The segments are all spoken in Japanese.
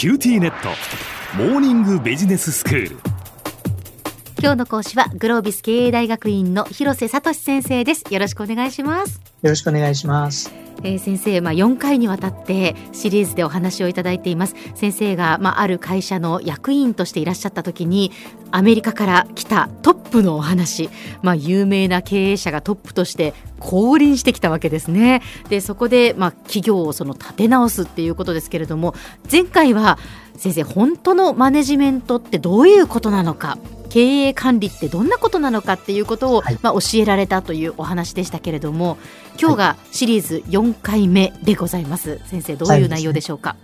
QTnet。モーニングビジネススクール。今日の講師はグロービス経営大学院の広瀬聡先生です。よろしくお願いします。よろしくお願いします。えー、先生、まあ、4回にわたってシリーズでお話をいただいています。先生が、まあ、ある会社の役員としていらっしゃった時にアメリカから来たトップのお話、まあ、有名な経営者がトップとして降臨してきたわけですね。でそこで、まあ、企業をその立て直すっていうことですけれども前回は先生本当のマネジメントってどういうことなのか経営管理ってどんなことなのかっていうことを、はい、まあ、教えられたというお話でしたけれども今日がシリーズ4回目でございます、はい、先生どういう内容でしょうか、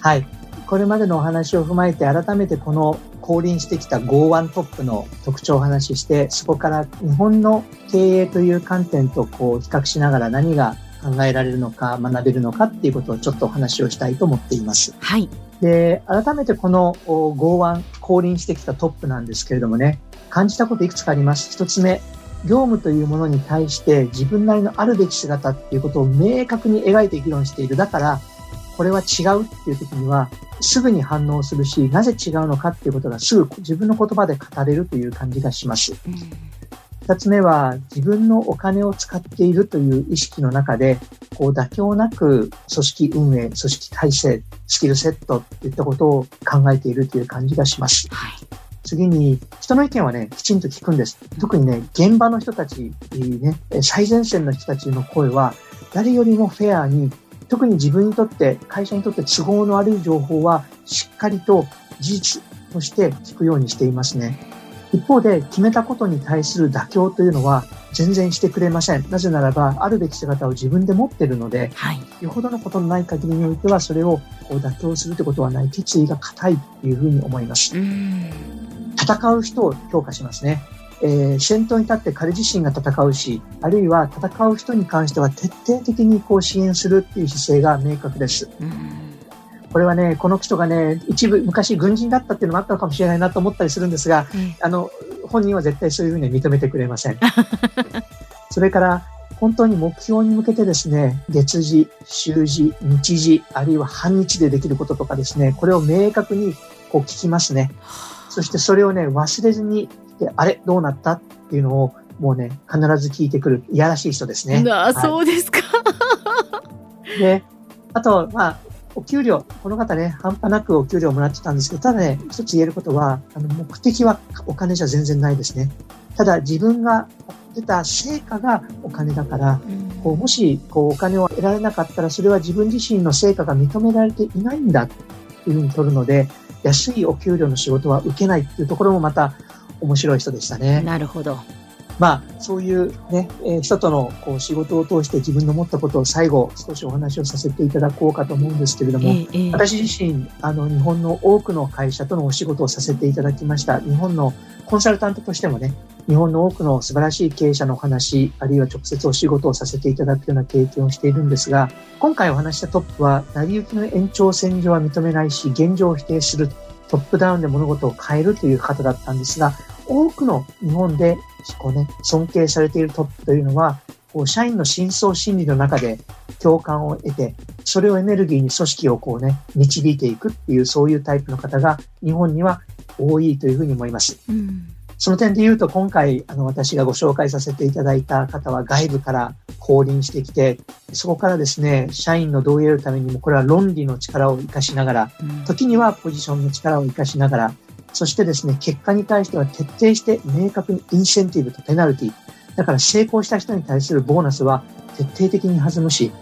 はい、これまでのお話を踏まえて改めてこの降臨してきた Go1 トップの特徴をお話ししてそこから日本の経営という観点とこう比較しながら何が考えられるのか学べるのかっていうことをちょっとお話をしたいと思っています。はい。で、改めてこの Go1 降臨してきたトップなんですけれどもね、感じたこといくつかあります。一つ目、業務というものに対して自分なりのあるべき姿っていうことを明確に描いて議論している。だから、これは違うっていう時には、すぐに反応するし、なぜ違うのかっていうことがすぐ自分の言葉で語れるという感じがします。うん二つ目は自分のお金を使っているという意識の中で、こう妥協なく組織運営、組織体制、スキルセットといったことを考えているという感じがします。はい、次に、人の意見はね、きちんと聞くんです。特にね、現場の人たち、ね、最前線の人たちの声は、誰よりもフェアに、特に自分にとって、会社にとって都合の悪い情報は、しっかりと事実として聞くようにしていますね。一方で決めたことに対する妥協というのは全然してくれません。なぜならば、あるべき姿を自分で持っているので、はい、よほどのことのない限りにおいては、それをこう妥協するということはない、決意が固いというふうに思います。戦う人を評価しますね。えー、先頭に立って彼自身が戦うし、あるいは戦う人に関しては徹底的にこう支援するっていう姿勢が明確です。これはね、この人がね、一部昔軍人だったっていうのもあったのかもしれないなと思ったりするんですが、うん、あの、本人は絶対そういうふうに認めてくれません。それから、本当に目標に向けてですね、月次、週次、日次、あるいは半日でできることとかですね、これを明確にこう聞きますね。そしてそれをね、忘れずに、あれどうなったっていうのをもうね、必ず聞いてくる、いやらしい人ですね。あ、はい、そうですか。で、あと、まあ、お給料、この方ね、半端なくお給料をもらってたんですけど、ただね、一つ言えることは、あの、目的はお金じゃ全然ないですね。ただ自分が出た成果がお金だから、こうもしこうお金を得られなかったら、それは自分自身の成果が認められていないんだというふうに取るので、安いお給料の仕事は受けないっていうところもまた面白い人でしたね。なるほど。まあ、そういうね、えー、人とのこう仕事を通して自分の持ったことを最後少しお話をさせていただこうかと思うんですけれども、えー、私自身、あの、日本の多くの会社とのお仕事をさせていただきました。日本のコンサルタントとしてもね、日本の多くの素晴らしい経営者のお話、あるいは直接お仕事をさせていただくような経験をしているんですが、今回お話したトップは、成り行きの延長線上は認めないし、現状を否定する、トップダウンで物事を変えるという方だったんですが、多くの日本でこうね、尊敬されているトップというのは、こう社員の深層心理の中で共感を得て、それをエネルギーに組織をこうね、導いていくっていう、そういうタイプの方が日本には多いというふうに思います。うん、その点で言うと、今回、あの、私がご紹介させていただいた方は外部から降臨してきて、そこからですね、社員の同意を得るためにも、これは論理の力を活かしながら、時にはポジションの力を活かしながら、そしてですね、結果に対しては徹底して明確にインセンティブとペナルティ。だから成功した人に対するボーナスは徹底的に弾むし、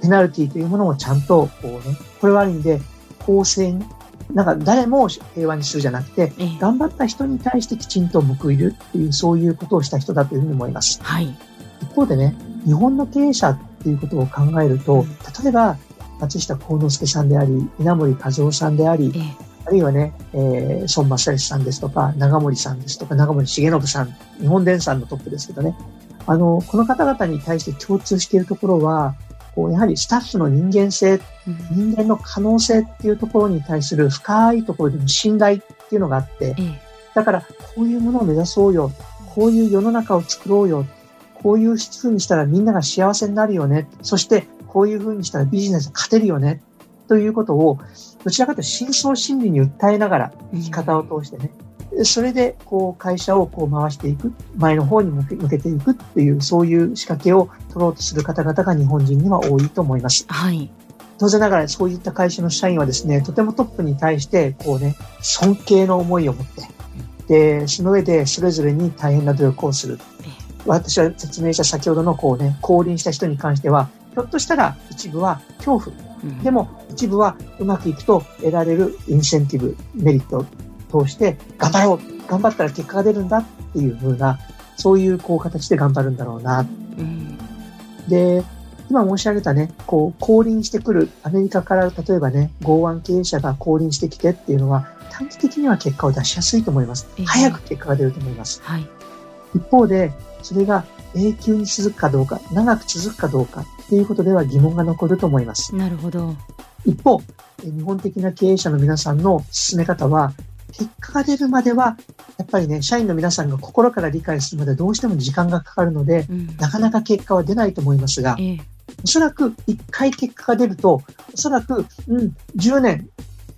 ペナルティというものもちゃんと、こうね、これはある意味で公正に、なんか誰も平和にするじゃなくて、頑張った人に対してきちんと報いるっていう、そういうことをした人だというふうに思います。はい。一方でね、日本の経営者っていうことを考えると、例えば、松下幸之助さんであり、稲森和夫さんであり、あるいはね、えー、孫正義さんですとか、長森さんですとか、長森重信さん、日本電産のトップですけどね、あの、この方々に対して共通しているところは、こうやはりスタッフの人間性、人間の可能性っていうところに対する深いところでの信頼っていうのがあって、だからこういうものを目指そうよ、こういう世の中を作ろうよ、こういうふうにしたらみんなが幸せになるよね、そしてこういうふうにしたらビジネス勝てるよねということを、どちらかというと深層心理に訴えながら、生き方を通してね、それで、こう、会社をこう回していく、前の方に向け向けていくっていう、そういう仕掛けを取ろうとする方々が日本人には多いと思います。はい。当然ながら、そういった会社の社員はですね、とてもトップに対して、こうね、尊敬の思いを持って、で、その上でそれぞれに大変な努力をする。私は説明した先ほどのこうね、降臨した人に関しては、ひょっとしたら一部は恐怖、うんでも一部はうまくいくと得られるインセンティブ、メリットを通して、頑張ろう頑張ったら結果が出るんだっていう風な、そういうこう形で頑張るんだろうな。うんで、今申し上げたね、こう、降臨してくる、アメリカから例えばね、剛腕経営者が降臨してきてっていうのは、短期的には結果を出しやすいと思いますええ。早く結果が出ると思います。はい。一方で、それが永久に続くかどうか、長く続くかどうかっていうことでは疑問が残ると思います。なるほど。一方、え日本的な経営者の皆さんの進め方は、結果が出るまでは、やっぱりね、社員の皆さんが心から理解するまでどうしても時間がかかるので、うんなかなか結果は出ないと思いますが、ええおそらく一回結果が出ると、おそらく、うん、10年、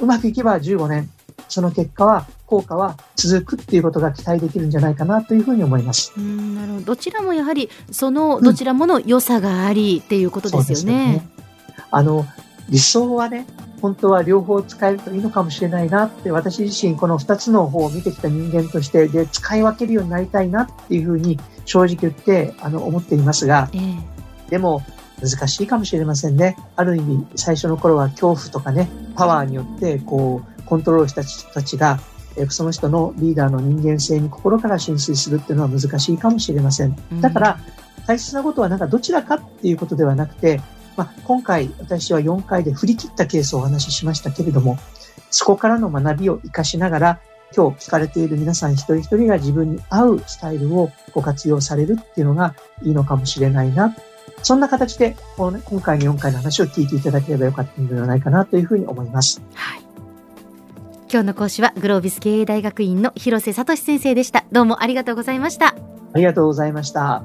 うまくいけば15年、その結果は、効果は続くっていうことが期待できるんじゃないかなというふうに思います。うんなるほどどちらもやはりそのどちらもの良さがありっていうことですよね。あの、理想はね、本当は両方使えるといいのかもしれないなって、私自身この二つの方を見てきた人間として、で、使い分けるようになりたいなっていうふうに正直言って、あの、思っていますが、ええでも、難しいかもしれませんね。ある意味、最初の頃は恐怖とかね、パワーによって、こう、コントロールした人たちが、えその人のリーダーの人間性に心から浸水するっていうのは難しいかもしれません。だから、大切なことはなんかどちらかっていうことではなくて、まあ、今回私は4回で振り切ったケースをお話ししましたけれども、そこからの学びを活かしながら、今日聞かれている皆さん一人一人が自分に合うスタイルをご活用されるっていうのがいいのかもしれないな。そんな形で、このね、今回の4回の話を聞いていただければよかったのではないかなというふうに思います。はい。今日の講師はグロービス経営大学院の広瀬聡先生でした。どうもありがとうございました。ありがとうございました。